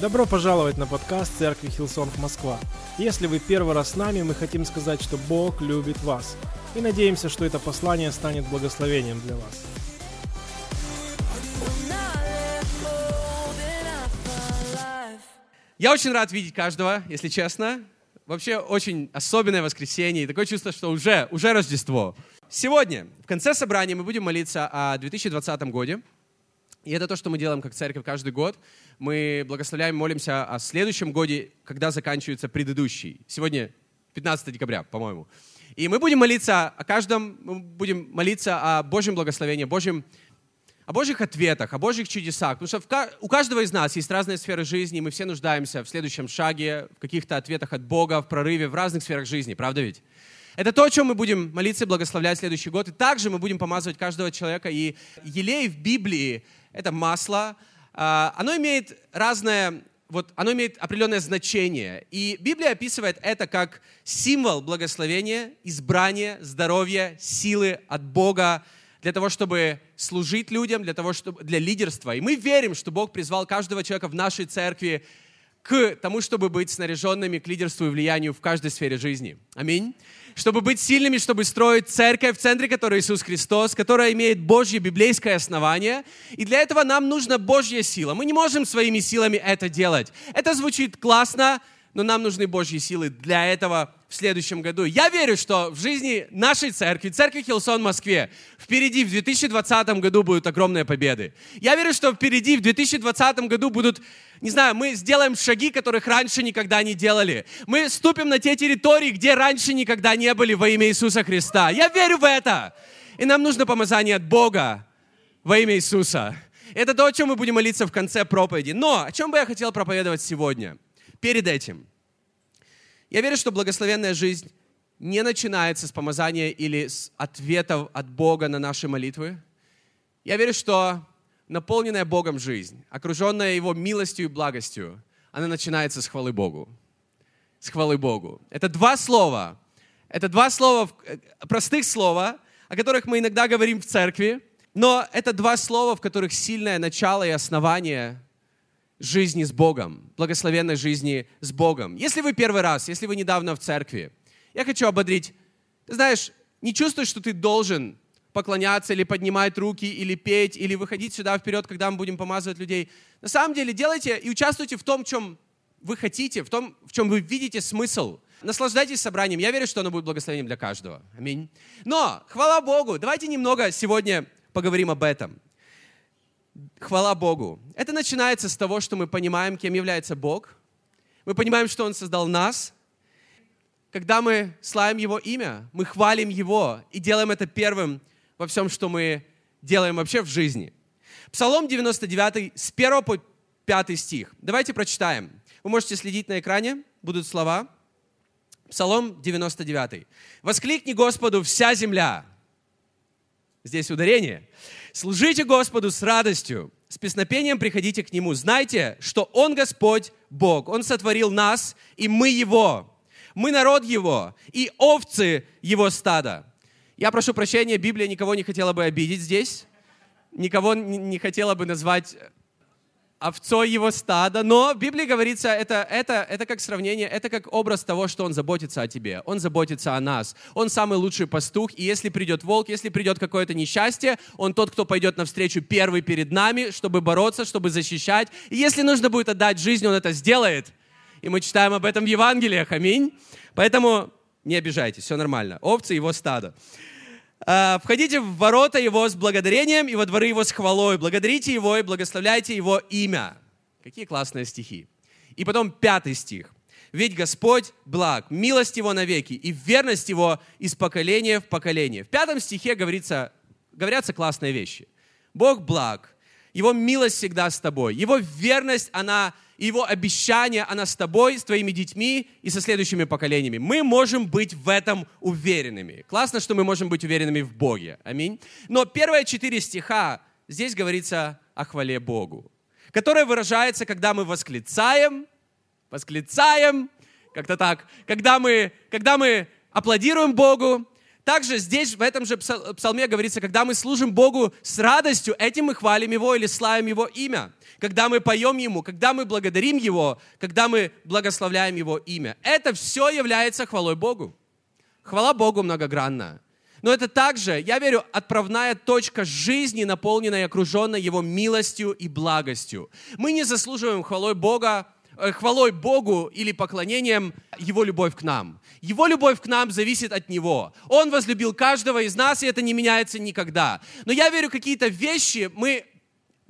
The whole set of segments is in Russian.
Добро пожаловать на подкаст Церкви Hillsong Москва. Если вы первый раз с нами, мы хотим сказать, что Бог любит вас. И надеемся, что это послание станет благословением для вас. Я очень рад видеть каждого, если честно. Вообще очень особенное воскресенье. И такое чувство, что уже, уже Рождество. Сегодня, в конце собрания, мы будем молиться о 2020 годе. И это то, что мы делаем как церковь каждый год. Мы благословляем, молимся о следующем годе, когда заканчивается предыдущий. Сегодня 15 декабря, по-моему. И мы будем молиться о каждом, мы будем молиться о Божьем благословении, Божьем, о Божьих ответах, о Божьих чудесах. Потому что у каждого из нас есть разные сферы жизни, и мы все нуждаемся в следующем шаге, в каких-то ответах от Бога, в прорыве, в разных сферах жизни. Правда ведь? Это то, о чем мы будем молиться и благословлять следующий год. И также мы будем помазывать каждого человека. И елей в Библии это масло, а, оно имеет разное, вот оно имеет определенное значение. И Библия описывает это как символ благословения, избрания, здоровья, силы от Бога для того, чтобы служить людям, для того, чтобы для лидерства. И мы верим, что Бог призвал каждого человека в нашей церкви к тому, чтобы быть снаряженными к лидерству и влиянию в каждой сфере жизни. Аминь чтобы быть сильными, чтобы строить церковь, в центре которой Иисус Христос, которая имеет Божье библейское основание. И для этого нам нужна Божья сила. Мы не можем своими силами это делать. Это звучит классно, но нам нужны Божьи силы для этого в следующем году. Я верю, что в жизни нашей церкви, церкви Хилсон в Москве, впереди в 2020 году будут огромные победы. Я верю, что впереди в 2020 году будут, не знаю, мы сделаем шаги, которых раньше никогда не делали. Мы ступим на те территории, где раньше никогда не были во имя Иисуса Христа. Я верю в это. И нам нужно помазание от Бога во имя Иисуса. Это то, о чем мы будем молиться в конце проповеди. Но о чем бы я хотел проповедовать сегодня – перед этим. Я верю, что благословенная жизнь не начинается с помазания или с ответов от Бога на наши молитвы. Я верю, что наполненная Богом жизнь, окруженная Его милостью и благостью, она начинается с хвалы Богу. С хвалы Богу. Это два слова. Это два слова, э, простых слова, о которых мы иногда говорим в церкви, но это два слова, в которых сильное начало и основание жизни с Богом, благословенной жизни с Богом. Если вы первый раз, если вы недавно в церкви, я хочу ободрить, ты знаешь, не чувствуй, что ты должен поклоняться или поднимать руки, или петь, или выходить сюда вперед, когда мы будем помазывать людей. На самом деле делайте и участвуйте в том, в чем вы хотите, в том, в чем вы видите смысл. Наслаждайтесь собранием. Я верю, что оно будет благословением для каждого. Аминь. Но, хвала Богу, давайте немного сегодня поговорим об этом. Хвала Богу. Это начинается с того, что мы понимаем, кем является Бог. Мы понимаем, что Он создал нас. Когда мы славим Его имя, мы хвалим Его и делаем это первым во всем, что мы делаем вообще в жизни. Псалом 99 с 1 по 5 стих. Давайте прочитаем. Вы можете следить на экране, будут слова. Псалом 99. «Воскликни Господу вся земля». Здесь ударение. Служите Господу с радостью, с песнопением приходите к Нему. Знайте, что Он Господь Бог. Он сотворил нас, и мы Его. Мы народ Его, и овцы Его стада. Я прошу прощения, Библия никого не хотела бы обидеть здесь. Никого не хотела бы назвать овцой его стада. Но в Библии говорится, это, это, это как сравнение, это как образ того, что он заботится о тебе. Он заботится о нас. Он самый лучший пастух. И если придет волк, если придет какое-то несчастье, он тот, кто пойдет навстречу первый перед нами, чтобы бороться, чтобы защищать. И если нужно будет отдать жизнь, он это сделает. И мы читаем об этом в Евангелиях. Аминь. Поэтому не обижайтесь, все нормально. Овцы его стадо. А, входите в ворота Его с благодарением и во дворы Его с хвалой. Благодарите Его и благословляйте Его имя. Какие классные стихи. И потом пятый стих. Ведь Господь благ, милость Его навеки и верность Его из поколения в поколение. В пятом стихе говорится, говорятся классные вещи. Бог благ, Его милость всегда с тобой, Его верность, она и Его обещание, она с тобой, с твоими детьми и со следующими поколениями. Мы можем быть в этом уверенными. Классно, что мы можем быть уверенными в Боге. Аминь. Но первые четыре стиха, здесь говорится о хвале Богу, которая выражается, когда мы восклицаем, восклицаем, как-то так, когда мы, когда мы аплодируем Богу, Также здесь, в этом же псалме говорится, когда мы служим Богу с радостью, этим мы хвалим Его или славим Его имя. Когда мы поем Ему, когда мы благодарим Его, когда мы благословляем Его имя. Это все является хвалой Богу. Хвала Богу многогранна. Но это также, я верю, отправная точка жизни, наполненная и окруженной Его милостью и благостью. Мы не заслуживаем хвалой Бога, хвалой Богу или поклонением Его любовь к нам. Его любовь к нам зависит от Него. Он возлюбил каждого из нас, и это не меняется никогда. Но я верю, какие-то вещи мы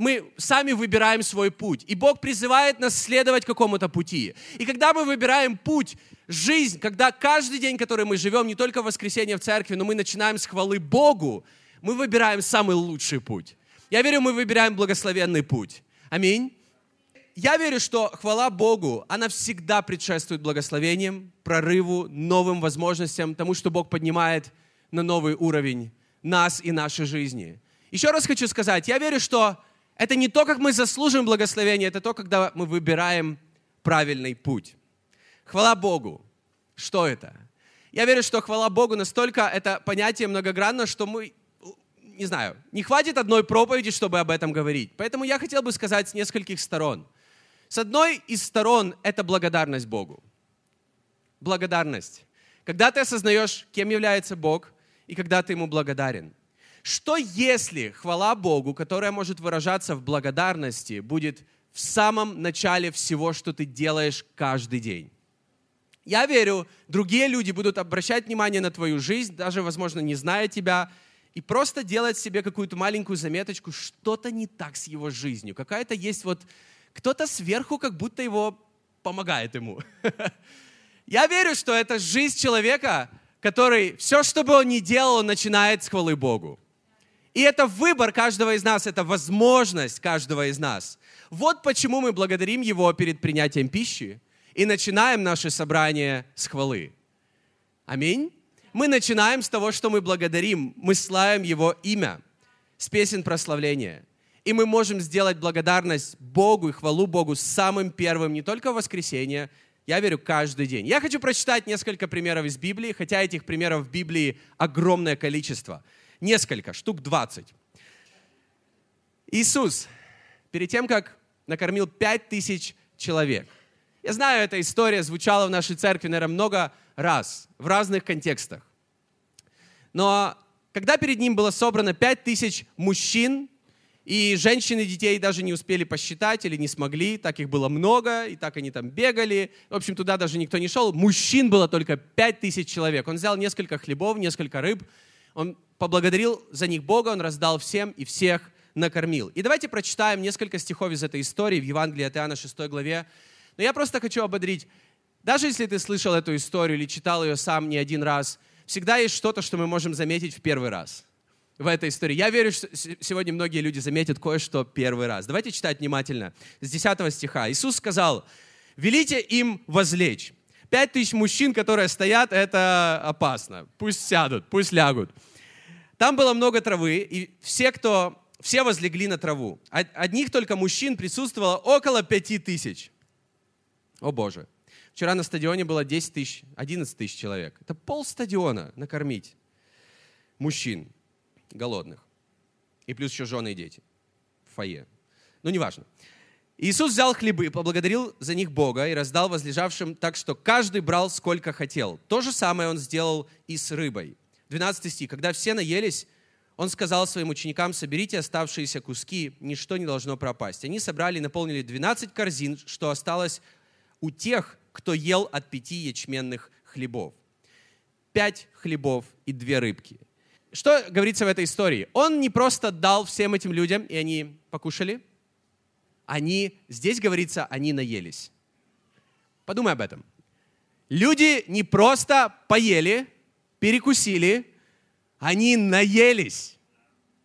мы сами выбираем свой путь. И Бог призывает нас следовать какому-то пути. И когда мы выбираем путь, жизнь, когда каждый день, который мы живем, не только в воскресенье в церкви, но мы начинаем с хвалы Богу, мы выбираем самый лучший путь. Я верю, мы выбираем благословенный путь. Аминь. Я верю, что хвала Богу, она всегда предшествует благословениям, прорыву, новым возможностям, тому, что Бог поднимает на новый уровень нас и нашей жизни. Еще раз хочу сказать, я верю, что это не то, как мы заслуживаем благословения, это то, когда мы выбираем правильный путь. Хвала Богу. Что это? Я верю, что хвала Богу настолько это понятие многогранно, что мы, не знаю, не хватит одной проповеди, чтобы об этом говорить. Поэтому я хотел бы сказать с нескольких сторон. С одной из сторон это благодарность Богу. Благодарность. Когда ты осознаешь, кем является Бог, и когда ты Ему благодарен. Что если хвала Богу, которая может выражаться в благодарности, будет в самом начале всего, что ты делаешь каждый день? Я верю, другие люди будут обращать внимание на твою жизнь, даже, возможно, не зная тебя, и просто делать себе какую-то маленькую заметочку, что-то не так с его жизнью. Какая-то есть вот, кто-то сверху как будто его помогает ему. Я верю, что это жизнь человека, который все, что бы он ни делал, он начинает с хвалы Богу. И это выбор каждого из нас, это возможность каждого из нас. Вот почему мы благодарим Его перед принятием пищи, и начинаем наше собрание с хвалы. Аминь. Мы начинаем с того, что мы благодарим, мы славим Его имя, с песен прославления. И мы можем сделать благодарность Богу и хвалу Богу самым первым, не только в воскресенье, я верю, каждый день. Я хочу прочитать несколько примеров из Библии, хотя этих примеров в Библии огромное количество. Несколько, штук 20. Иисус, перед тем, как накормил пять тысяч человек – я знаю, эта история звучала в нашей церкви, наверное, много раз, в разных контекстах. Но когда перед ним было собрано пять тысяч мужчин, и женщины детей даже не успели посчитать или не смогли, так их было много, и так они там бегали. В общем, туда даже никто не шел. Мужчин было только пять тысяч человек. Он взял несколько хлебов, несколько рыб, он поблагодарил за них Бога, он раздал всем и всех накормил. И давайте прочитаем несколько стихов из этой истории в Евангелии от Иоанна 6 главе, но я просто хочу ободрить. Даже если ты слышал эту историю или читал ее сам не один раз, всегда есть что-то, что мы можем заметить в первый раз в этой истории. Я верю, что сегодня многие люди заметят кое-что первый раз. Давайте читать внимательно. С 10 стиха. Иисус сказал, «Велите им возлечь». Пять тысяч мужчин, которые стоят, это опасно. Пусть сядут, пусть лягут. Там было много травы, и все, кто, все возлегли на траву. Одних только мужчин присутствовало около пяти тысяч. О Боже. Вчера на стадионе было 10 тысяч, 11 тысяч человек. Это пол стадиона накормить мужчин голодных. И плюс еще жены и дети в фойе. Ну, неважно. Иисус взял хлебы, поблагодарил за них Бога и раздал возлежавшим так, что каждый брал сколько хотел. То же самое он сделал и с рыбой. 12 стих. Когда все наелись, он сказал своим ученикам, соберите оставшиеся куски, ничто не должно пропасть. Они собрали и наполнили 12 корзин, что осталось у тех, кто ел от пяти ячменных хлебов. Пять хлебов и две рыбки. Что говорится в этой истории? Он не просто дал всем этим людям, и они покушали. Они, здесь говорится, они наелись. Подумай об этом. Люди не просто поели, перекусили, они наелись.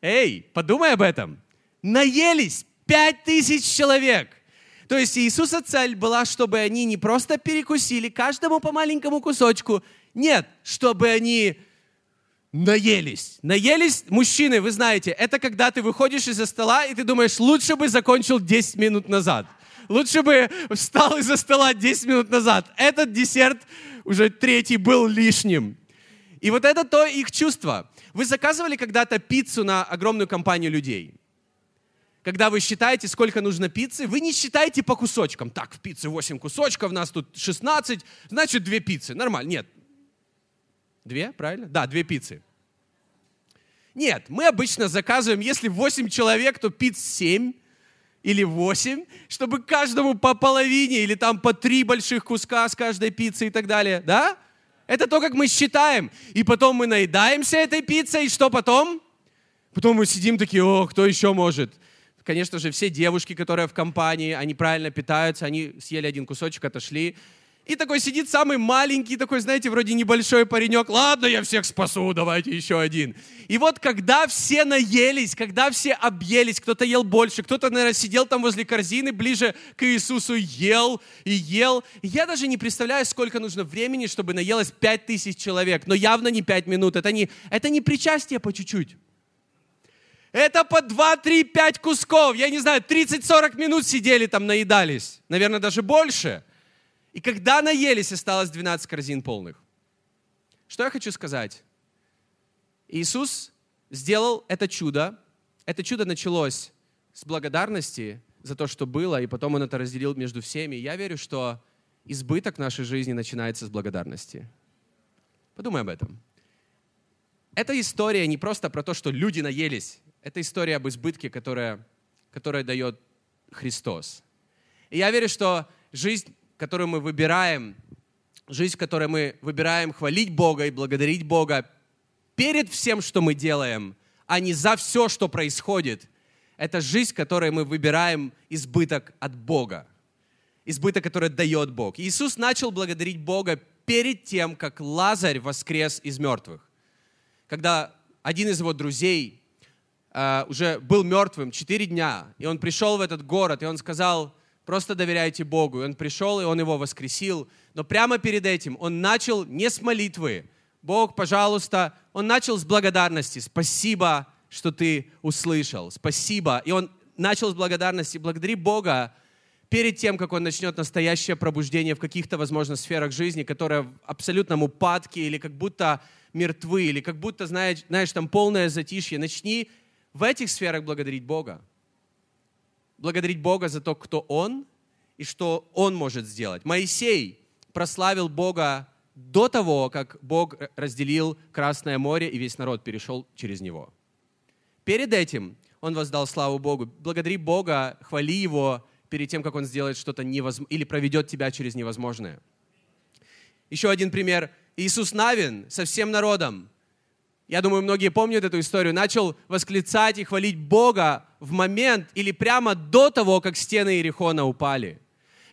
Эй, подумай об этом. Наелись. Пять тысяч человек. То есть Иисуса цель была, чтобы они не просто перекусили каждому по маленькому кусочку, нет, чтобы они наелись. Наелись, мужчины, вы знаете, это когда ты выходишь из-за стола, и ты думаешь, лучше бы закончил 10 минут назад. Лучше бы встал из-за стола 10 минут назад. Этот десерт, уже третий, был лишним. И вот это то их чувство. Вы заказывали когда-то пиццу на огромную компанию людей? Когда вы считаете, сколько нужно пиццы, вы не считаете по кусочкам. Так, в пицце 8 кусочков, у нас тут 16, значит, две пиццы. Нормально. Нет. Две, правильно? Да, две пиццы. Нет, мы обычно заказываем, если 8 человек, то пиц 7 или 8, чтобы каждому по половине или там по три больших куска с каждой пиццы и так далее. Да? Это то, как мы считаем. И потом мы наедаемся этой пиццей, и что потом? Потом мы сидим такие, о, кто еще может? Конечно же, все девушки, которые в компании, они правильно питаются, они съели один кусочек, отошли. И такой сидит самый маленький, такой, знаете, вроде небольшой паренек. Ладно, я всех спасу, давайте еще один. И вот когда все наелись, когда все объелись, кто-то ел больше, кто-то, наверное, сидел там возле корзины, ближе к Иисусу, ел и ел. Я даже не представляю, сколько нужно времени, чтобы наелось пять тысяч человек. Но явно не пять минут. Это не, это не причастие по чуть-чуть. Это по 2, 3, 5 кусков. Я не знаю, 30-40 минут сидели там, наедались. Наверное, даже больше. И когда наелись, осталось 12 корзин полных. Что я хочу сказать? Иисус сделал это чудо. Это чудо началось с благодарности за то, что было, и потом Он это разделил между всеми. Я верю, что избыток нашей жизни начинается с благодарности. Подумай об этом. Эта история не просто про то, что люди наелись. Это история об избытке, которая, которая дает Христос. И я верю, что жизнь которую мы выбираем, жизнь, в которой мы выбираем хвалить Бога и благодарить Бога перед всем, что мы делаем, а не за все, что происходит, это жизнь, в которой мы выбираем избыток от Бога. Избыток, который дает Бог. Иисус начал благодарить Бога перед тем, как Лазарь воскрес из мертвых. Когда один из его друзей uh, уже был мертвым четыре дня, и он пришел в этот город, и он сказал, Просто доверяйте Богу. И он пришел, и он его воскресил. Но прямо перед этим он начал не с молитвы. Бог, пожалуйста, он начал с благодарности. Спасибо, что ты услышал. Спасибо. И он начал с благодарности. Благодари Бога перед тем, как он начнет настоящее пробуждение в каких-то, возможно, сферах жизни, которые в абсолютном упадке или как будто мертвы, или как будто, знаешь, знаешь там полное затишье. Начни в этих сферах благодарить Бога благодарить Бога за то, кто Он и что Он может сделать. Моисей прославил Бога до того, как Бог разделил Красное море и весь народ перешел через него. Перед этим он воздал славу Богу. Благодари Бога, хвали Его перед тем, как Он сделает что-то невозможное или проведет тебя через невозможное. Еще один пример. Иисус Навин со всем народом я думаю, многие помнят эту историю, начал восклицать и хвалить Бога в момент или прямо до того, как стены Иерихона упали.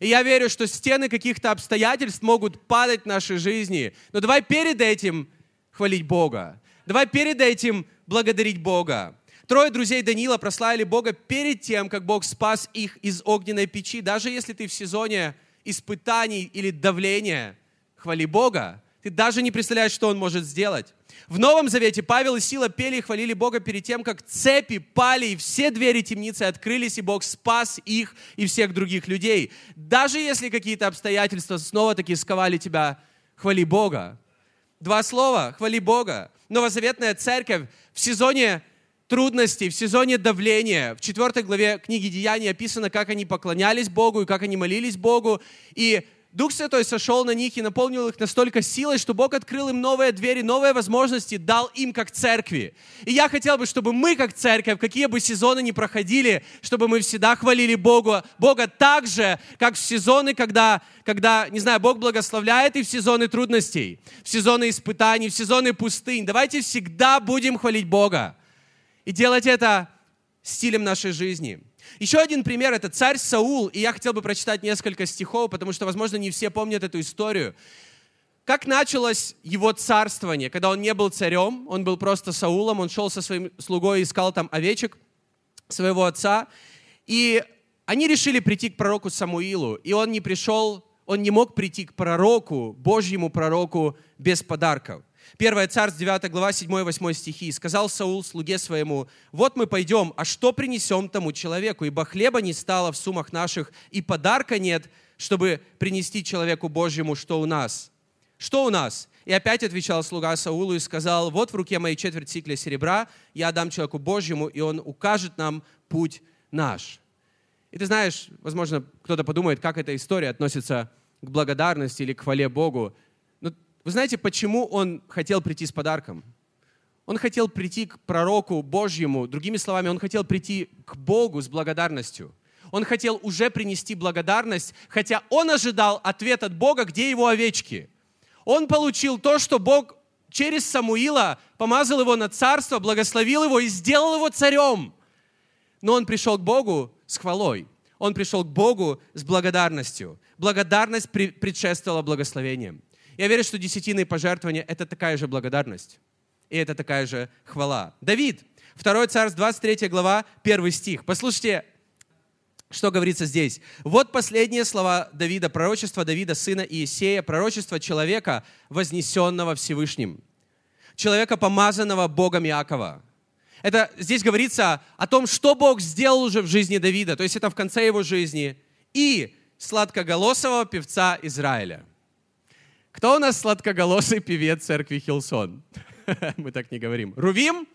И я верю, что стены каких-то обстоятельств могут падать в нашей жизни. Но давай перед этим хвалить Бога. Давай перед этим благодарить Бога. Трое друзей Даниила прославили Бога перед тем, как Бог спас их из огненной печи. Даже если ты в сезоне испытаний или давления, хвали Бога. Ты даже не представляешь, что Он может сделать. В Новом Завете Павел и Сила пели и хвалили Бога перед тем, как цепи пали, и все двери темницы открылись, и Бог спас их и всех других людей. Даже если какие-то обстоятельства снова-таки сковали тебя, хвали Бога. Два слова, хвали Бога. Новозаветная церковь в сезоне трудностей, в сезоне давления. В четвертой главе книги Деяний описано, как они поклонялись Богу и как они молились Богу. И Дух Святой сошел на них и наполнил их настолько силой, что Бог открыл им новые двери, новые возможности, дал им как церкви. И я хотел бы, чтобы мы как церковь, какие бы сезоны ни проходили, чтобы мы всегда хвалили Богу, Бога так же, как в сезоны, когда, когда, не знаю, Бог благословляет и в сезоны трудностей, в сезоны испытаний, в сезоны пустынь. Давайте всегда будем хвалить Бога и делать это стилем нашей жизни. Еще один пример – это царь Саул, и я хотел бы прочитать несколько стихов, потому что, возможно, не все помнят эту историю. Как началось его царствование, когда он не был царем, он был просто Саулом, он шел со своим слугой и искал там овечек своего отца, и они решили прийти к пророку Самуилу, и он не пришел, он не мог прийти к пророку, Божьему пророку, без подарков. 1 Царств, 9 глава, 7-8 стихи. «Сказал Саул слуге своему, вот мы пойдем, а что принесем тому человеку? Ибо хлеба не стало в сумах наших, и подарка нет, чтобы принести человеку Божьему, что у нас». Что у нас? И опять отвечал слуга Саулу и сказал, вот в руке моей четверть сикля серебра, я дам человеку Божьему, и он укажет нам путь наш. И ты знаешь, возможно, кто-то подумает, как эта история относится к благодарности или к хвале Богу. Вы знаете, почему он хотел прийти с подарком? Он хотел прийти к пророку Божьему, другими словами, он хотел прийти к Богу с благодарностью. Он хотел уже принести благодарность, хотя он ожидал ответ от Бога, где его овечки. Он получил то, что Бог через Самуила помазал его на царство, благословил его и сделал его царем. Но он пришел к Богу с хвалой. Он пришел к Богу с благодарностью. Благодарность предшествовала благословением. Я верю, что десятины пожертвования – это такая же благодарность. И это такая же хвала. Давид, 2 Царств, 23 глава, 1 стих. Послушайте, что говорится здесь? Вот последние слова Давида, пророчество Давида, сына Иисея, пророчество человека, вознесенного Всевышним. Человека, помазанного Богом Иакова. Это здесь говорится о том, что Бог сделал уже в жизни Давида, то есть это в конце его жизни, и сладкоголосого певца Израиля. Кто у нас сладкоголосый певец церкви Хилсон? Мы так не говорим. Рувим?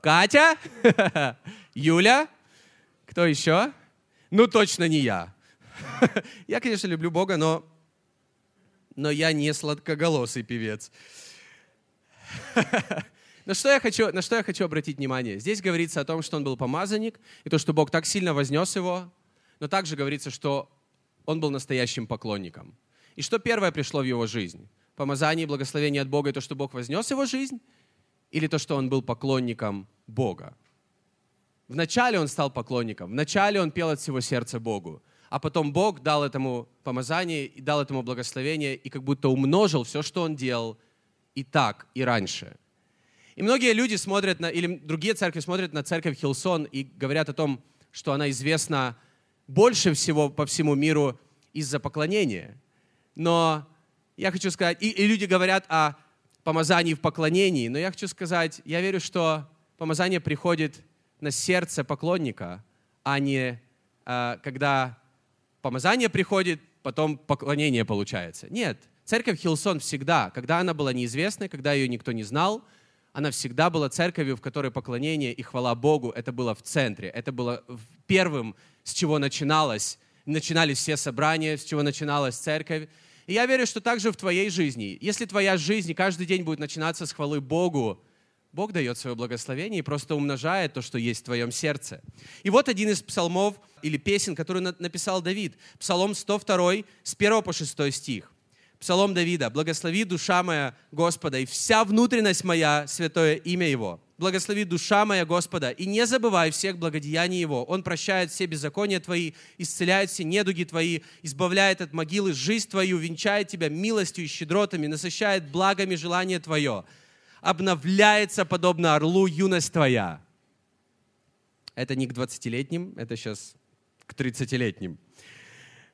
Катя? Юля? Кто еще? Ну, точно не я. Я, конечно, люблю Бога, но, но я не сладкоголосый певец. На что, я хочу, на что я хочу обратить внимание? Здесь говорится о том, что он был помазанник, и то, что Бог так сильно вознес его, но также говорится, что он был настоящим поклонником. И что первое пришло в его жизнь? Помазание и благословение от Бога, и то, что Бог вознес его жизнь? Или то, что он был поклонником Бога? Вначале он стал поклонником, вначале он пел от всего сердца Богу, а потом Бог дал этому помазание и дал этому благословение, и как будто умножил все, что он делал и так, и раньше – и многие люди смотрят на, или другие церкви смотрят на церковь Хилсон и говорят о том, что она известна больше всего по всему миру из-за поклонения. Но я хочу сказать, и, и люди говорят о помазании в поклонении, но я хочу сказать, я верю, что помазание приходит на сердце поклонника, а не а, когда помазание приходит, потом поклонение получается. Нет, церковь Хилсон всегда, когда она была неизвестной, когда ее никто не знал – она всегда была церковью, в которой поклонение и хвала Богу, это было в центре, это было первым, с чего начиналось, начинались все собрания, с чего начиналась церковь. И я верю, что также в твоей жизни, если твоя жизнь каждый день будет начинаться с хвалы Богу, Бог дает свое благословение и просто умножает то, что есть в твоем сердце. И вот один из псалмов или песен, который написал Давид. Псалом 102, с 1 по 6 стих. Псалом Давида. «Благослови душа моя Господа, и вся внутренность моя, святое имя Его. Благослови душа моя Господа, и не забывай всех благодеяний Его. Он прощает все беззакония Твои, исцеляет все недуги Твои, избавляет от могилы жизнь Твою, венчает Тебя милостью и щедротами, насыщает благами желание Твое. Обновляется, подобно орлу, юность Твоя». Это не к 20-летним, это сейчас к 30-летним.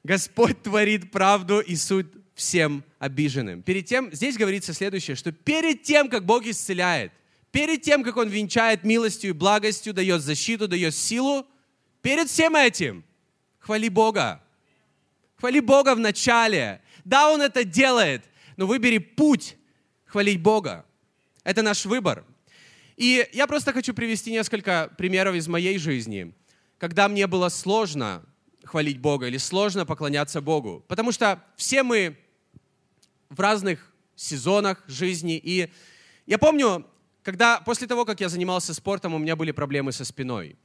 Господь творит правду и суть всем обиженным. Перед тем, здесь говорится следующее, что перед тем, как Бог исцеляет, перед тем, как Он венчает милостью и благостью, дает защиту, дает силу, перед всем этим хвали Бога. Хвали Бога в начале. Да, Он это делает, но выбери путь хвалить Бога. Это наш выбор. И я просто хочу привести несколько примеров из моей жизни, когда мне было сложно хвалить Бога или сложно поклоняться Богу. Потому что все мы в разных сезонах жизни. И я помню, когда после того, как я занимался спортом, у меня были проблемы со спиной.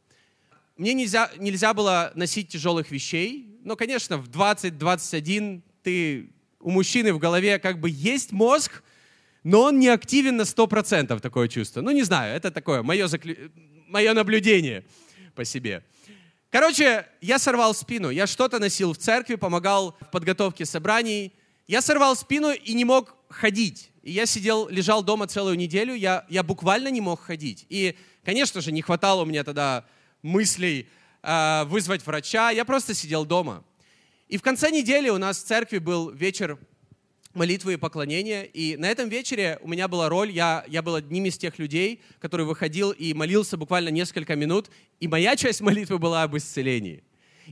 Мне нельзя, нельзя было носить тяжелых вещей, но, конечно, в 20-21 ты у мужчины в голове как бы есть мозг, но он не активен на 100%, такое чувство. Ну, не знаю, это такое мое, заклю... мое наблюдение по себе. Короче, я сорвал спину. Я что-то носил в церкви, помогал в подготовке собраний. Я сорвал спину и не мог ходить. И я сидел, лежал дома целую неделю, я, я буквально не мог ходить. И, конечно же, не хватало у меня тогда мыслей э, вызвать врача, я просто сидел дома. И в конце недели у нас в церкви был вечер молитвы и поклонения. И на этом вечере у меня была роль, я, я был одним из тех людей, который выходил и молился буквально несколько минут. И моя часть молитвы была об исцелении.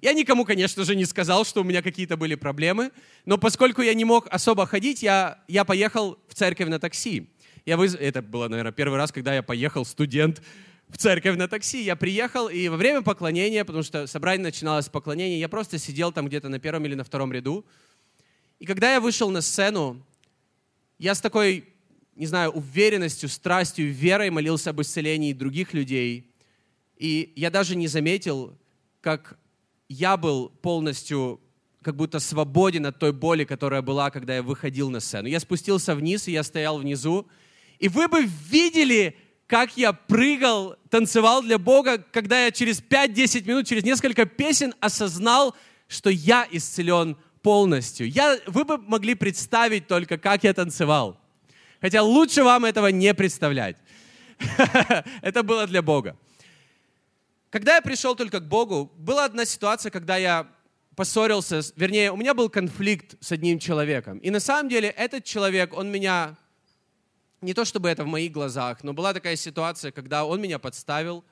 Я никому, конечно же, не сказал, что у меня какие-то были проблемы, но поскольку я не мог особо ходить, я, я поехал в церковь на такси. Я выз... Это было, наверное, первый раз, когда я поехал, студент, в церковь на такси. Я приехал, и во время поклонения, потому что собрание начиналось с поклонения, я просто сидел там где-то на первом или на втором ряду. И когда я вышел на сцену, я с такой, не знаю, уверенностью, страстью, верой молился об исцелении других людей. И я даже не заметил, как я был полностью как будто свободен от той боли, которая была, когда я выходил на сцену. Я спустился вниз, и я стоял внизу. И вы бы видели, как я прыгал, танцевал для Бога, когда я через 5-10 минут, через несколько песен осознал, что я исцелен полностью. Я, вы бы могли представить только, как я танцевал. Хотя лучше вам этого не представлять. Это было для Бога. Когда я пришел только к Богу, была одна ситуация, когда я поссорился, вернее, у меня был конфликт с одним человеком. И на самом деле этот человек, он меня, не то чтобы это в моих глазах, но была такая ситуация, когда он меня подставил.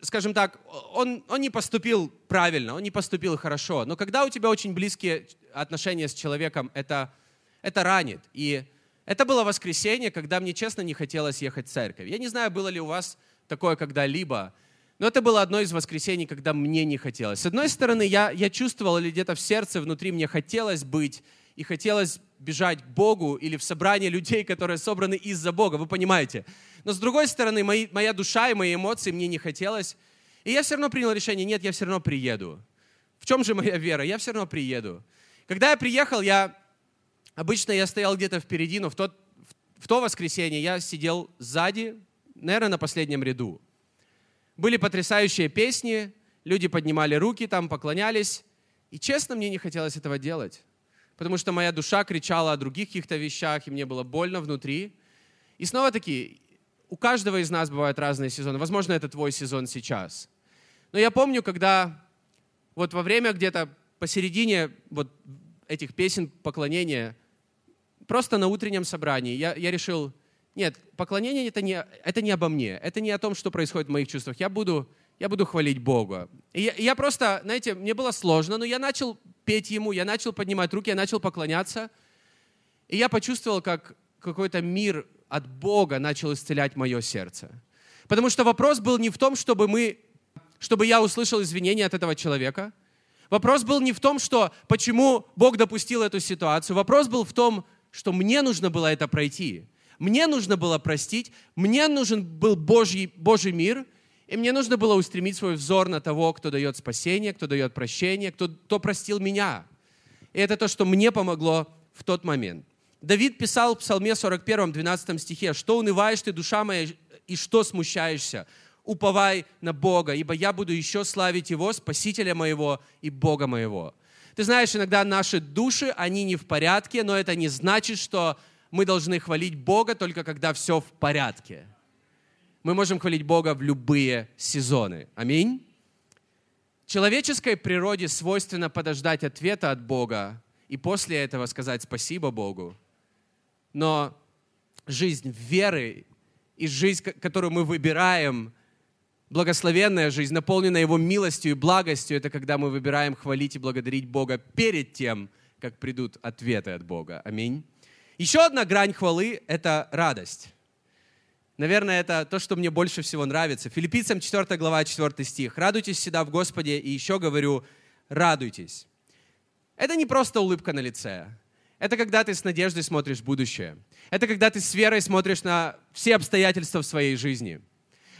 Скажем так, он, он не поступил правильно, он не поступил хорошо. Но когда у тебя очень близкие отношения с человеком, это, это ранит. И это было воскресенье, когда мне, честно, не хотелось ехать в церковь. Я не знаю, было ли у вас такое когда-либо. Но это было одно из воскресений, когда мне не хотелось. С одной стороны, я, я чувствовал, или где-то в сердце внутри мне хотелось быть, и хотелось бежать к Богу или в собрание людей, которые собраны из-за Бога, вы понимаете. Но с другой стороны, мои, моя душа и мои эмоции мне не хотелось. И я все равно принял решение, нет, я все равно приеду. В чем же моя вера? Я все равно приеду. Когда я приехал, я обычно я стоял где-то впереди, но в, тот, в, то воскресенье я сидел сзади, наверное, на последнем ряду. Были потрясающие песни, люди поднимали руки там, поклонялись. И честно, мне не хотелось этого делать, потому что моя душа кричала о других каких-то вещах, и мне было больно внутри. И снова таки, у каждого из нас бывают разные сезоны. Возможно, это твой сезон сейчас. Но я помню, когда вот во время где-то посередине вот этих песен поклонения, просто на утреннем собрании, я, я решил, нет, поклонение это не, это не обо мне, это не о том, что происходит в моих чувствах. Я буду, я буду хвалить Бога. И я, я просто, знаете, мне было сложно, но я начал петь Ему, я начал поднимать руки, я начал поклоняться. И я почувствовал, как какой-то мир от Бога начал исцелять мое сердце. Потому что вопрос был не в том, чтобы мы, чтобы я услышал извинения от этого человека. Вопрос был не в том, что почему Бог допустил эту ситуацию. Вопрос был в том, что мне нужно было это пройти. Мне нужно было простить, мне нужен был Божий, Божий мир, и мне нужно было устремить свой взор на того, кто дает спасение, кто дает прощение, кто, кто простил меня. И это то, что мне помогло в тот момент. Давид писал в Псалме 41, 12 стихе, «Что унываешь ты, душа моя, и что смущаешься? Уповай на Бога, ибо я буду еще славить Его, Спасителя моего и Бога моего». Ты знаешь, иногда наши души, они не в порядке, но это не значит, что мы должны хвалить Бога только когда все в порядке. Мы можем хвалить Бога в любые сезоны. Аминь. Человеческой природе свойственно подождать ответа от Бога и после этого сказать спасибо Богу. Но жизнь веры и жизнь, которую мы выбираем, благословенная жизнь, наполненная Его милостью и благостью, это когда мы выбираем хвалить и благодарить Бога перед тем, как придут ответы от Бога. Аминь. Еще одна грань хвалы – это радость. Наверное, это то, что мне больше всего нравится. Филиппийцам 4 глава, 4 стих. «Радуйтесь всегда в Господе, и еще говорю, радуйтесь». Это не просто улыбка на лице. Это когда ты с надеждой смотришь в будущее. Это когда ты с верой смотришь на все обстоятельства в своей жизни.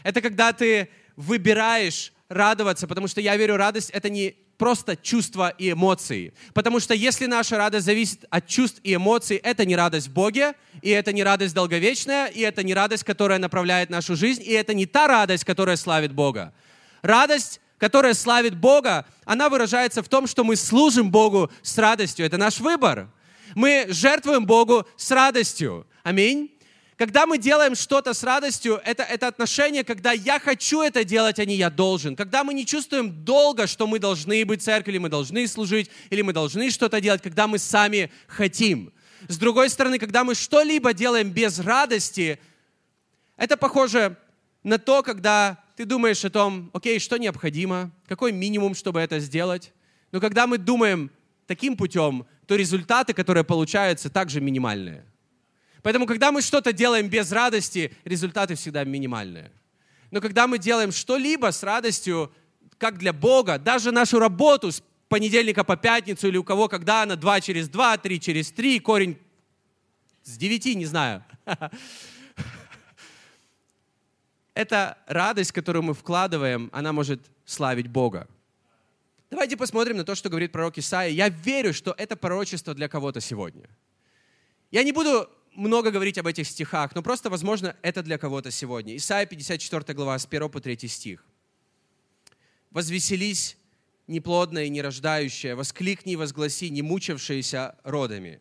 Это когда ты выбираешь радоваться, потому что я верю, радость — это не просто чувства и эмоции. Потому что если наша радость зависит от чувств и эмоций, это не радость в Боге, и это не радость долговечная, и это не радость, которая направляет нашу жизнь, и это не та радость, которая славит Бога. Радость, которая славит Бога, она выражается в том, что мы служим Богу с радостью. Это наш выбор. Мы жертвуем Богу с радостью. Аминь. Когда мы делаем что-то с радостью, это, это отношение, когда я хочу это делать, а не я должен. Когда мы не чувствуем долго, что мы должны быть в церкви, или мы должны служить, или мы должны что-то делать, когда мы сами хотим. С другой стороны, когда мы что-либо делаем без радости, это похоже на то, когда ты думаешь о том, окей, что необходимо, какой минимум, чтобы это сделать. Но когда мы думаем таким путем, то результаты, которые получаются, также минимальные. Поэтому, когда мы что-то делаем без радости, результаты всегда минимальные. Но когда мы делаем что-либо с радостью, как для Бога, даже нашу работу с понедельника по пятницу или у кого, когда она 2 через 2, 3 через 3, корень с 9, не знаю. Эта радость, которую мы вкладываем, она может славить Бога. Давайте посмотрим на то, что говорит пророк Исаия. Я верю, что это пророчество для кого-то сегодня. Я не буду много говорить об этих стихах, но просто, возможно, это для кого-то сегодня. Исайя 54 глава, с 1 по 3 стих. «Возвеселись, неплодная и нерождающая, воскликни и возгласи, не мучившиеся родами»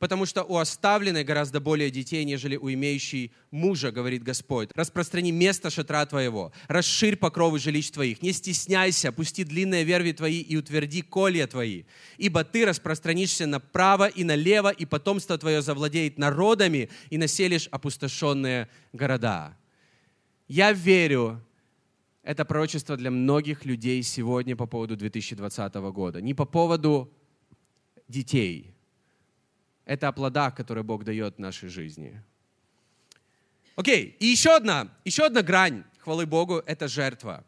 потому что у оставленной гораздо более детей, нежели у имеющей мужа, говорит Господь. Распространи место шатра твоего, расширь покровы жилищ твоих, не стесняйся, пусти длинные верви твои и утверди колья твои, ибо ты распространишься направо и налево, и потомство твое завладеет народами, и населишь опустошенные города. Я верю, это пророчество для многих людей сегодня по поводу 2020 года. Не по поводу детей, это о плодах, которые Бог дает в нашей жизни. Окей, и еще одна, еще одна грань хвалы Богу – это жертва.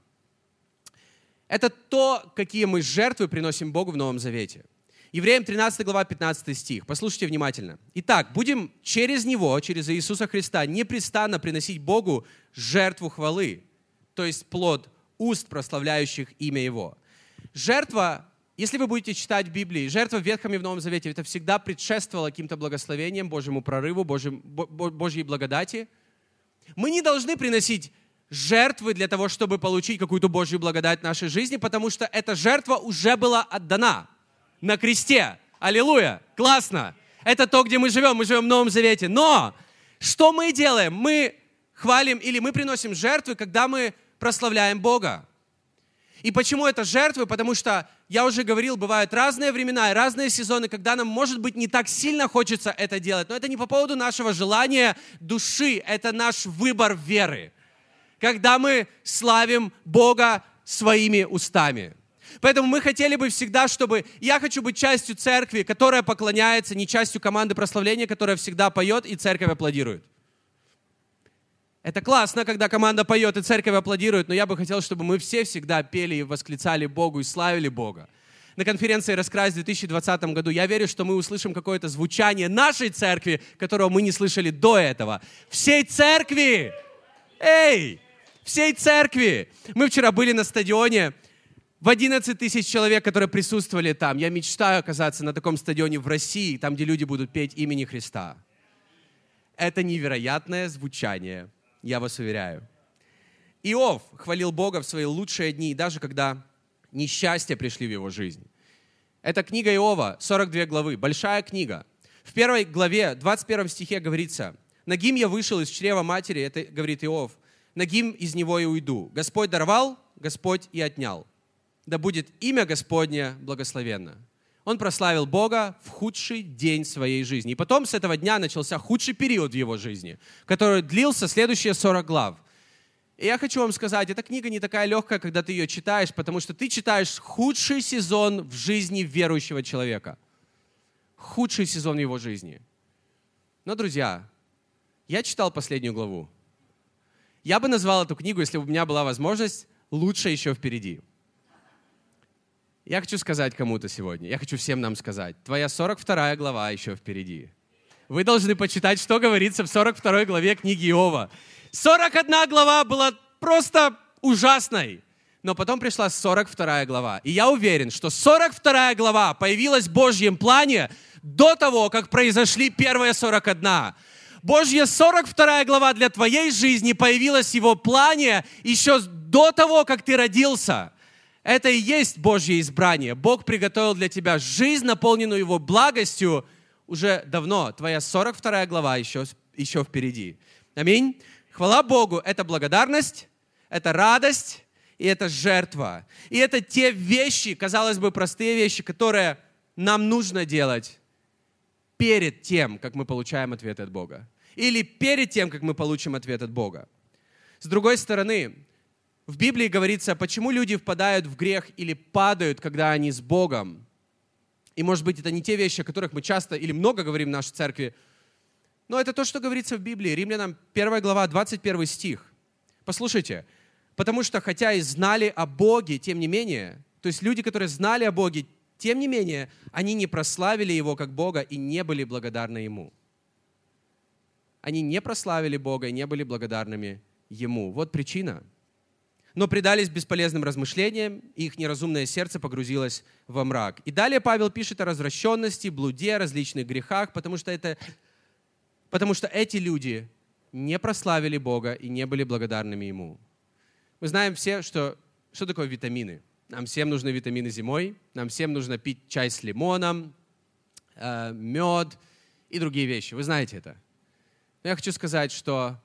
Это то, какие мы жертвы приносим Богу в Новом Завете. Евреям 13 глава 15 стих. Послушайте внимательно. Итак, будем через Него, через Иисуса Христа, непрестанно приносить Богу жертву хвалы, то есть плод уст, прославляющих имя Его. Жертва если вы будете читать Библии, жертва в Ветхом и в Новом Завете, это всегда предшествовало каким-то благословением, Божьему прорыву, Божьим, Божьей благодати. Мы не должны приносить жертвы для того, чтобы получить какую-то Божью благодать в нашей жизни, потому что эта жертва уже была отдана на кресте. Аллилуйя! Классно! Это то, где мы живем. Мы живем в Новом Завете. Но что мы делаем? Мы хвалим или мы приносим жертвы, когда мы прославляем Бога. И почему это жертвы? Потому что, я уже говорил, бывают разные времена и разные сезоны, когда нам, может быть, не так сильно хочется это делать. Но это не по поводу нашего желания души, это наш выбор веры. Когда мы славим Бога своими устами. Поэтому мы хотели бы всегда, чтобы я хочу быть частью церкви, которая поклоняется, не частью команды прославления, которая всегда поет и церковь аплодирует. Это классно, когда команда поет и церковь аплодирует, но я бы хотел, чтобы мы все всегда пели и восклицали Богу и славили Бога. На конференции «Раскрась» в 2020 году я верю, что мы услышим какое-то звучание нашей церкви, которого мы не слышали до этого. Всей церкви! Эй! Всей церкви! Мы вчера были на стадионе, в 11 тысяч человек, которые присутствовали там. Я мечтаю оказаться на таком стадионе в России, там, где люди будут петь имени Христа. Это невероятное звучание я вас уверяю. Иов хвалил Бога в свои лучшие дни, даже когда несчастья пришли в его жизнь. Это книга Иова, 42 главы, большая книга. В первой главе, 21 стихе говорится, «Нагим я вышел из чрева матери», это говорит Иов, «Нагим из него и уйду. Господь даровал, Господь и отнял. Да будет имя Господне благословенно». Он прославил Бога в худший день своей жизни. И потом с этого дня начался худший период в его жизни, который длился следующие 40 глав. И я хочу вам сказать, эта книга не такая легкая, когда ты ее читаешь, потому что ты читаешь худший сезон в жизни верующего человека. Худший сезон в его жизни. Но, друзья, я читал последнюю главу. Я бы назвал эту книгу, если бы у меня была возможность, лучше еще впереди. Я хочу сказать кому-то сегодня, я хочу всем нам сказать, твоя 42 глава еще впереди. Вы должны почитать, что говорится в 42 главе книги Иова. 41 глава была просто ужасной. Но потом пришла 42 глава. И я уверен, что 42 глава появилась в Божьем плане до того, как произошли первые 41. Божья 42 глава для твоей жизни появилась в его плане еще до того, как ты родился. Это и есть Божье избрание. Бог приготовил для тебя жизнь, наполненную Его благостью, уже давно. Твоя 42 глава еще, еще впереди. Аминь. Хвала Богу, это благодарность, это радость и это жертва. И это те вещи, казалось бы, простые вещи, которые нам нужно делать перед тем, как мы получаем ответ от Бога. Или перед тем, как мы получим ответ от Бога. С другой стороны, В Библии говорится, почему люди впадают в грех или падают, когда они с Богом. И, может быть, это не те вещи, о которых мы часто или много говорим в нашей церкви, но это то, что говорится в Библии. Римлянам 1 глава, 21 стих. Послушайте. Потому что, хотя и знали о Боге, тем не менее, то есть люди, которые знали о Боге, тем не менее, они не прославили Его как Бога и не были благодарны Ему. Они не прославили Бога и не были благодарными Ему. Вот причина. Но предались бесполезным размышлениям, и их неразумное сердце погрузилось во мрак. И далее Павел пишет о развращенности, блуде, различных грехах, потому что, это, потому что эти люди не прославили Бога и не были благодарными Ему. Мы знаем все, что, что такое витамины. Нам всем нужны витамины зимой, нам всем нужно пить чай с лимоном, э, мед и другие вещи. Вы знаете это. Но я хочу сказать, что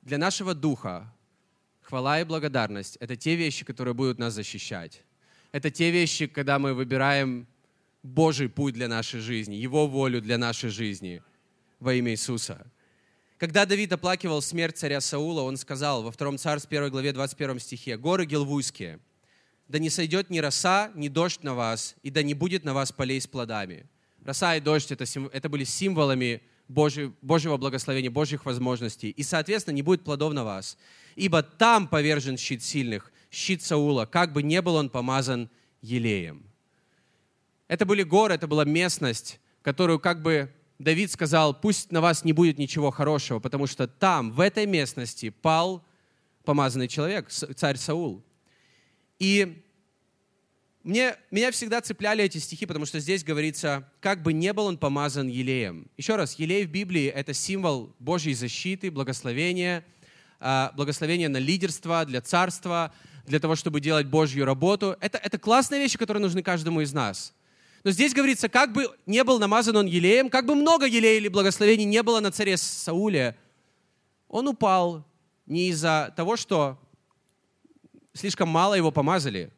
для нашего духа хвала и благодарность — это те вещи, которые будут нас защищать. Это те вещи, когда мы выбираем Божий путь для нашей жизни, Его волю для нашей жизни во имя Иисуса. Когда Давид оплакивал смерть царя Саула, он сказал во 2 Царств 1 главе 21 стихе, «Горы Гелвуйские, да не сойдет ни роса, ни дождь на вас, и да не будет на вас полей с плодами». Роса и дождь это, — это были символами Божьего, Божьего благословения, Божьих возможностей. И, соответственно, не будет плодов на вас. Ибо там повержен щит сильных, щит Саула, как бы не был он помазан елеем. Это были горы, это была местность, которую как бы Давид сказал, пусть на вас не будет ничего хорошего, потому что там, в этой местности, пал помазанный человек, царь Саул. И мне, меня всегда цепляли эти стихи, потому что здесь говорится, как бы не был он помазан елеем. Еще раз, елей в Библии — это символ Божьей защиты, благословения, а, благословения на лидерство, для царства, для того, чтобы делать Божью работу. Это, это классные вещи, которые нужны каждому из нас. Но здесь говорится, как бы не был намазан он елеем, как бы много елея или благословений не было на царе Сауле, он упал не из-за того, что слишком мало его помазали.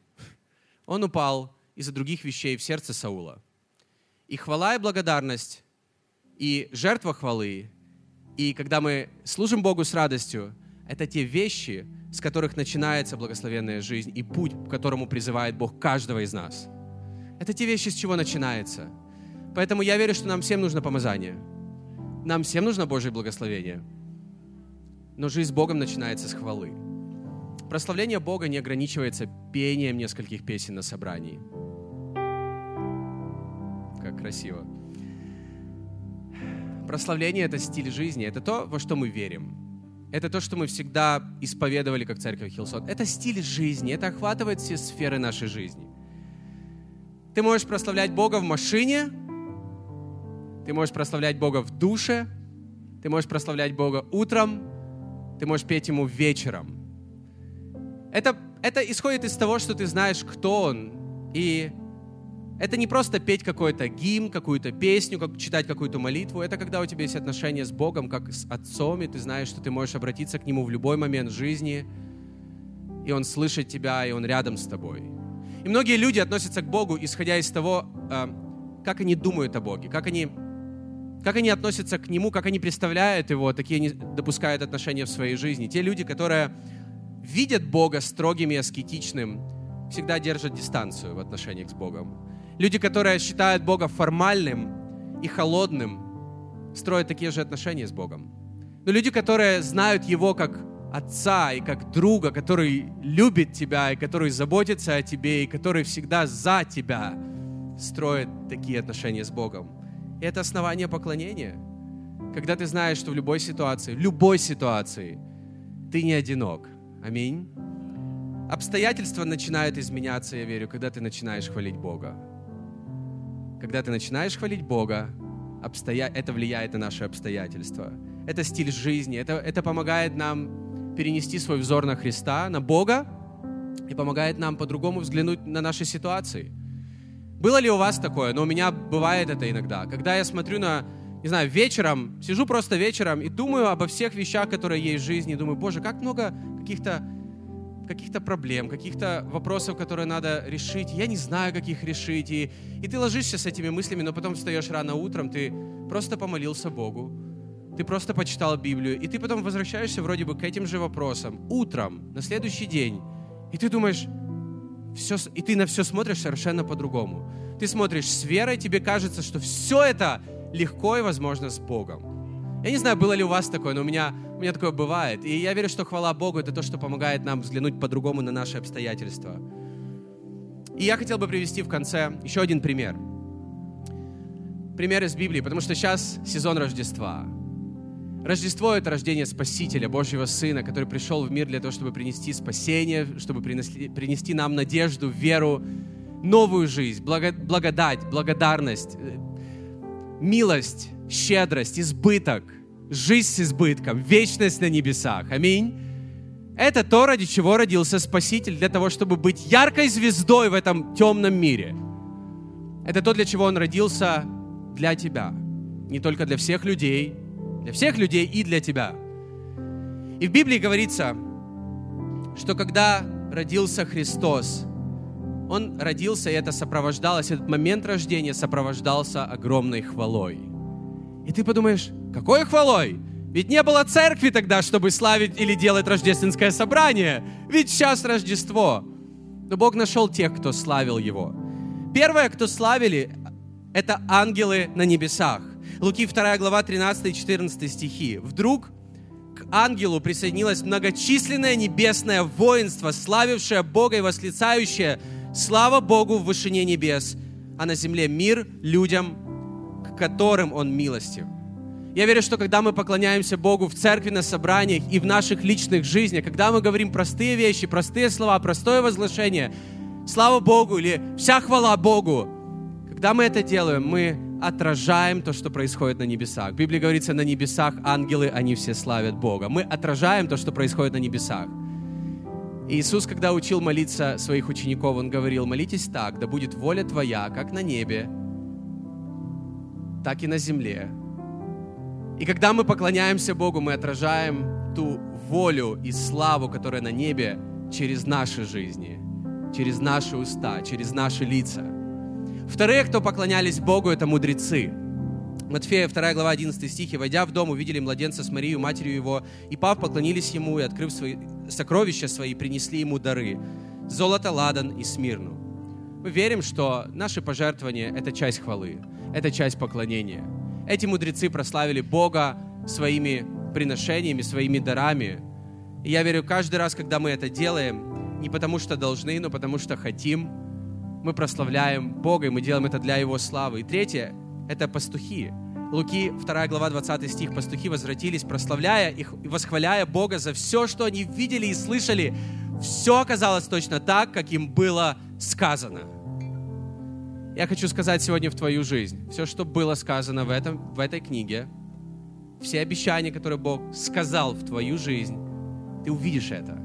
Он упал из-за других вещей в сердце Саула. И хвала и благодарность, и жертва хвалы, и когда мы служим Богу с радостью, это те вещи, с которых начинается благословенная жизнь и путь, к которому призывает Бог каждого из нас – это те вещи, с чего начинается. Поэтому я верю, что нам всем нужно помазание. Нам всем нужно Божье благословение. Но жизнь с Богом начинается с хвалы. Прославление Бога не ограничивается пением нескольких песен на собрании. Как красиво. Прославление — это стиль жизни, это то, во что мы верим. Это то, что мы всегда исповедовали как церковь Хилсон. Это стиль жизни, это охватывает все сферы нашей жизни. Ты можешь прославлять Бога в машине, ты можешь прославлять Бога в душе, ты можешь прославлять Бога утром, ты можешь петь Ему вечером. Это, это исходит из того, что ты знаешь, кто Он. И это не просто петь какой-то гимн, какую-то песню, как, читать какую-то молитву. Это когда у тебя есть отношения с Богом, как с Отцом, и ты знаешь, что ты можешь обратиться к Нему в любой момент жизни, и Он слышит тебя, и Он рядом с тобой. И многие люди относятся к Богу, исходя из того, э, как они думают о Боге, как они, как они относятся к Нему, как они представляют Его, такие они допускают отношения в своей жизни. Те люди, которые видят Бога строгим и аскетичным, всегда держат дистанцию в отношениях с Богом. Люди, которые считают Бога формальным и холодным, строят такие же отношения с Богом. Но люди, которые знают Его как отца и как друга, который любит тебя и который заботится о тебе и который всегда за тебя, строит такие отношения с Богом. И это основание поклонения. Когда ты знаешь, что в любой ситуации, в любой ситуации ты не одинок. Аминь. Обстоятельства начинают изменяться, я верю, когда ты начинаешь хвалить Бога. Когда ты начинаешь хвалить Бога, обстоя... это влияет на наши обстоятельства. Это стиль жизни, это, это помогает нам перенести свой взор на Христа, на Бога, и помогает нам по-другому взглянуть на наши ситуации. Было ли у вас такое? Но у меня бывает это иногда. Когда я смотрю на, не знаю, вечером, сижу просто вечером и думаю обо всех вещах, которые есть в жизни, думаю, боже, как много каких-то каких-то проблем, каких-то вопросов, которые надо решить. Я не знаю, как их решить. И, и ты ложишься с этими мыслями, но потом встаешь рано утром, ты просто помолился Богу, ты просто почитал Библию, и ты потом возвращаешься вроде бы к этим же вопросам утром, на следующий день, и ты думаешь, все, и ты на все смотришь совершенно по-другому. Ты смотришь с верой, тебе кажется, что все это легко и возможно с Богом. Я не знаю, было ли у вас такое, но у меня, у меня такое бывает. И я верю, что хвала Богу — это то, что помогает нам взглянуть по-другому на наши обстоятельства. И я хотел бы привести в конце еще один пример. Пример из Библии, потому что сейчас сезон Рождества. Рождество — это рождение Спасителя, Божьего Сына, который пришел в мир для того, чтобы принести спасение, чтобы принести, принести нам надежду, веру, новую жизнь, благодать, благодарность, э, милость, щедрость, избыток, жизнь с избытком, вечность на небесах. Аминь. Это то, ради чего родился Спаситель, для того, чтобы быть яркой звездой в этом темном мире. Это то, для чего Он родился для тебя. Не только для всех людей, для всех людей и для тебя. И в Библии говорится, что когда родился Христос, Он родился, и это сопровождалось, этот момент рождения сопровождался огромной хвалой. И ты подумаешь, какой хвалой? Ведь не было церкви тогда, чтобы славить или делать рождественское собрание. Ведь сейчас Рождество. Но Бог нашел тех, кто славил Его. Первое, кто славили, это ангелы на небесах. Луки 2 глава 13 и 14 стихи. Вдруг к ангелу присоединилось многочисленное небесное воинство, славившее Бога и восклицающее «Слава Богу в вышине небес, а на земле мир людям, к которым Он милостив». Я верю, что когда мы поклоняемся Богу в церкви, на собраниях и в наших личных жизнях, когда мы говорим простые вещи, простые слова, простое возглашение, слава Богу или вся хвала Богу, когда мы это делаем, мы отражаем то, что происходит на небесах. В Библии говорится, на небесах ангелы, они все славят Бога. Мы отражаем то, что происходит на небесах. Иисус, когда учил молиться своих учеников, Он говорил, молитесь так, да будет воля Твоя, как на небе, так и на земле. И когда мы поклоняемся Богу, мы отражаем ту волю и славу, которая на небе, через наши жизни, через наши уста, через наши лица – Вторые, кто поклонялись Богу, это мудрецы. Матфея 2 глава 11 стихи. «Войдя в дом, увидели младенца с Марией, матерью его, и пав, поклонились ему, и, открыв свои сокровища свои, принесли ему дары. Золото, ладан и смирну». Мы верим, что наши пожертвования — это часть хвалы, это часть поклонения. Эти мудрецы прославили Бога своими приношениями, своими дарами. И я верю, каждый раз, когда мы это делаем, не потому что должны, но потому что хотим — мы прославляем Бога, и мы делаем это для Его славы. И третье — это пастухи. Луки, 2 глава, 20 стих. «Пастухи возвратились, прославляя их и восхваляя Бога за все, что они видели и слышали. Все оказалось точно так, как им было сказано». Я хочу сказать сегодня в твою жизнь, все, что было сказано в, этом, в этой книге, все обещания, которые Бог сказал в твою жизнь, ты увидишь это.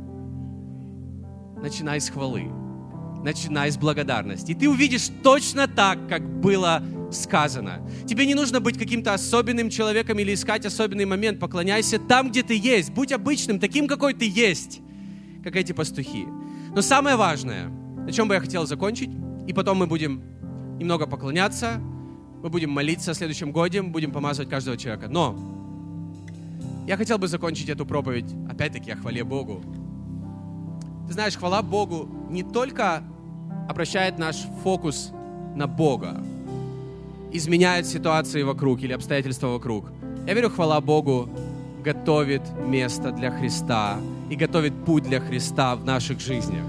Начинай с хвалы начинай с благодарности. И ты увидишь точно так, как было сказано. Тебе не нужно быть каким-то особенным человеком или искать особенный момент. Поклоняйся там, где ты есть. Будь обычным, таким, какой ты есть, как эти пастухи. Но самое важное, на чем бы я хотел закончить, и потом мы будем немного поклоняться, мы будем молиться в следующем годе, мы будем помазывать каждого человека. Но я хотел бы закончить эту проповедь, опять-таки, о хвале Богу. Ты знаешь, хвала Богу не только обращает наш фокус на Бога, изменяет ситуации вокруг или обстоятельства вокруг. Я верю, хвала Богу, готовит место для Христа и готовит путь для Христа в наших жизнях.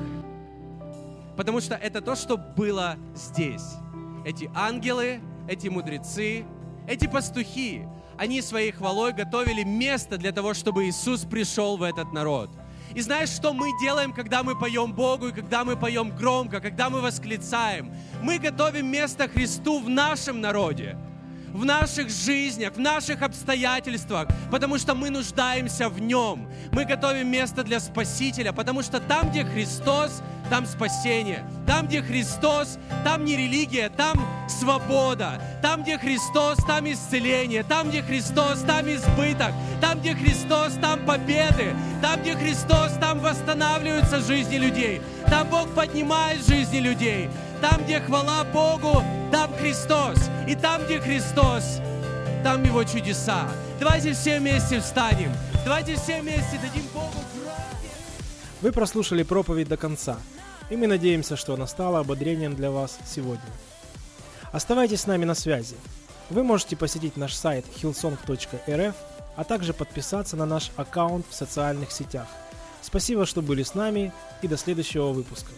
Потому что это то, что было здесь. Эти ангелы, эти мудрецы, эти пастухи, они своей хвалой готовили место для того, чтобы Иисус пришел в этот народ – и знаешь, что мы делаем, когда мы поем Богу и когда мы поем громко, когда мы восклицаем? Мы готовим место Христу в нашем народе в наших жизнях, в наших обстоятельствах, потому что мы нуждаемся в Нем. Мы готовим место для Спасителя, потому что там, где Христос, там спасение. Там, где Христос, там не религия, там свобода. Там, где Христос, там исцеление. Там, где Христос, там избыток. Там, где Христос, там победы. Там, где Христос, там восстанавливаются жизни людей. Там Бог поднимает жизни людей. Там, где хвала Богу, там Христос. И там, где Христос, там Его чудеса. Давайте все вместе встанем. Давайте все вместе дадим Богу Вы прослушали проповедь до конца, и мы надеемся, что она стала ободрением для вас сегодня. Оставайтесь с нами на связи. Вы можете посетить наш сайт hillsong.rf, а также подписаться на наш аккаунт в социальных сетях. Спасибо, что были с нами, и до следующего выпуска.